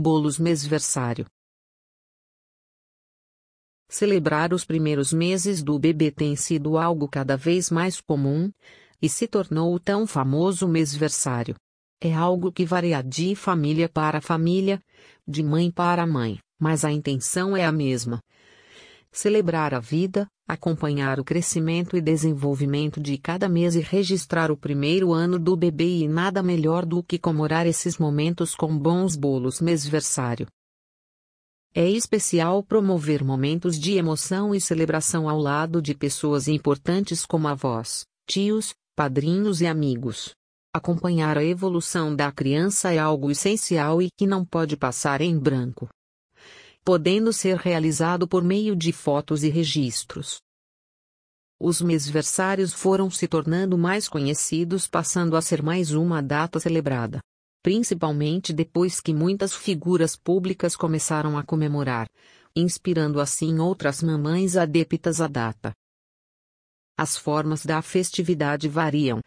Bolos mêsversário. Celebrar os primeiros meses do bebê tem sido algo cada vez mais comum, e se tornou o tão famoso mêsversário. É algo que varia de família para família, de mãe para mãe, mas a intenção é a mesma. Celebrar a vida, acompanhar o crescimento e desenvolvimento de cada mês e registrar o primeiro ano do bebê e nada melhor do que comemorar esses momentos com bons bolos mêsversário. É especial promover momentos de emoção e celebração ao lado de pessoas importantes como avós, tios, padrinhos e amigos. Acompanhar a evolução da criança é algo essencial e que não pode passar em branco. Podendo ser realizado por meio de fotos e registros. Os mêsversários foram se tornando mais conhecidos, passando a ser mais uma data celebrada principalmente depois que muitas figuras públicas começaram a comemorar, inspirando assim outras mamães adeptas à data. As formas da festividade variam,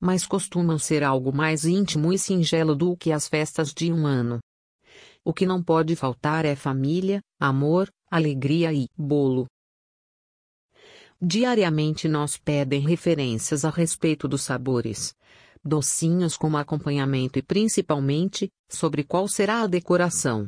mas costumam ser algo mais íntimo e singelo do que as festas de um ano. O que não pode faltar é família, amor, alegria e bolo. Diariamente nós pedem referências a respeito dos sabores, docinhos como acompanhamento e principalmente, sobre qual será a decoração.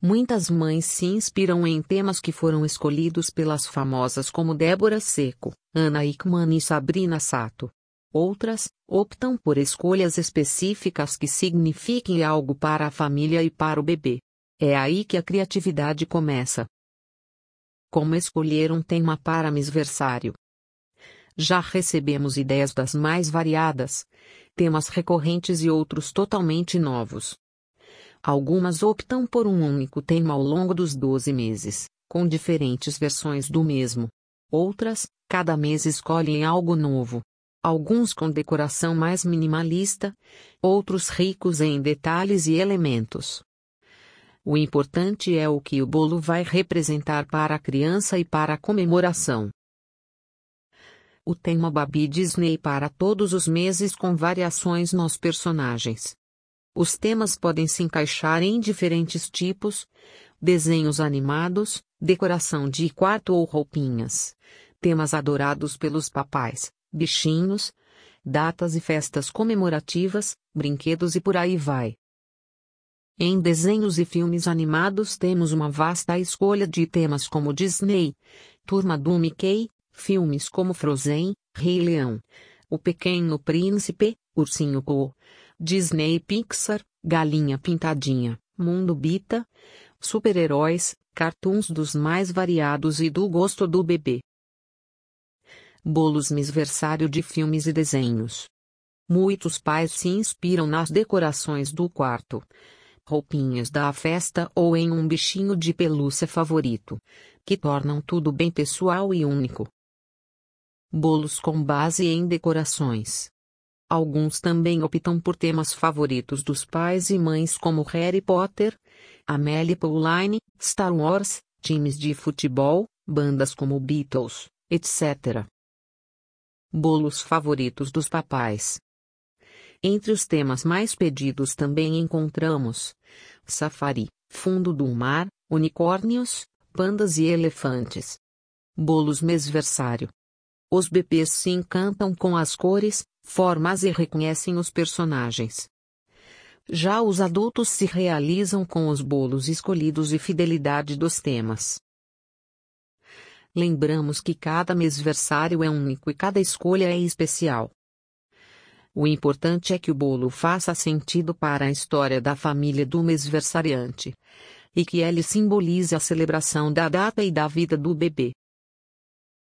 Muitas mães se inspiram em temas que foram escolhidos pelas famosas como Débora Seco, Ana Hickman e Sabrina Sato. Outras, optam por escolhas específicas que signifiquem algo para a família e para o bebê. É aí que a criatividade começa. Como escolher um tema para misversário? Já recebemos ideias das mais variadas, temas recorrentes e outros totalmente novos. Algumas optam por um único tema ao longo dos 12 meses, com diferentes versões do mesmo. Outras, cada mês escolhem algo novo. Alguns com decoração mais minimalista, outros ricos em detalhes e elementos. O importante é o que o bolo vai representar para a criança e para a comemoração o tema Babi Disney para todos os meses com variações nos personagens. Os temas podem se encaixar em diferentes tipos: desenhos animados, decoração de quarto ou roupinhas, temas adorados pelos papais, bichinhos, datas e festas comemorativas, brinquedos e por aí vai. Em desenhos e filmes animados temos uma vasta escolha de temas como Disney, Turma do Mickey, Filmes como Frozen, Rei Leão, O Pequeno Príncipe, Ursinho Pooh, Disney Pixar, Galinha Pintadinha, Mundo Bita, super-heróis, cartoons dos mais variados e do gosto do bebê. Bolos misversário de filmes e desenhos. Muitos pais se inspiram nas decorações do quarto, roupinhas da festa ou em um bichinho de pelúcia favorito, que tornam tudo bem pessoal e único bolos com base em decorações. Alguns também optam por temas favoritos dos pais e mães como Harry Potter, Amélie Pauline, Star Wars, times de futebol, bandas como Beatles, etc. Bolos favoritos dos papais. Entre os temas mais pedidos também encontramos safari, fundo do mar, unicórnios, pandas e elefantes. Bolos mêsversário, os bebês se encantam com as cores, formas e reconhecem os personagens. Já os adultos se realizam com os bolos escolhidos e fidelidade dos temas. Lembramos que cada mêsversário é único e cada escolha é especial. O importante é que o bolo faça sentido para a história da família do mêsversariante e que ele simbolize a celebração da data e da vida do bebê.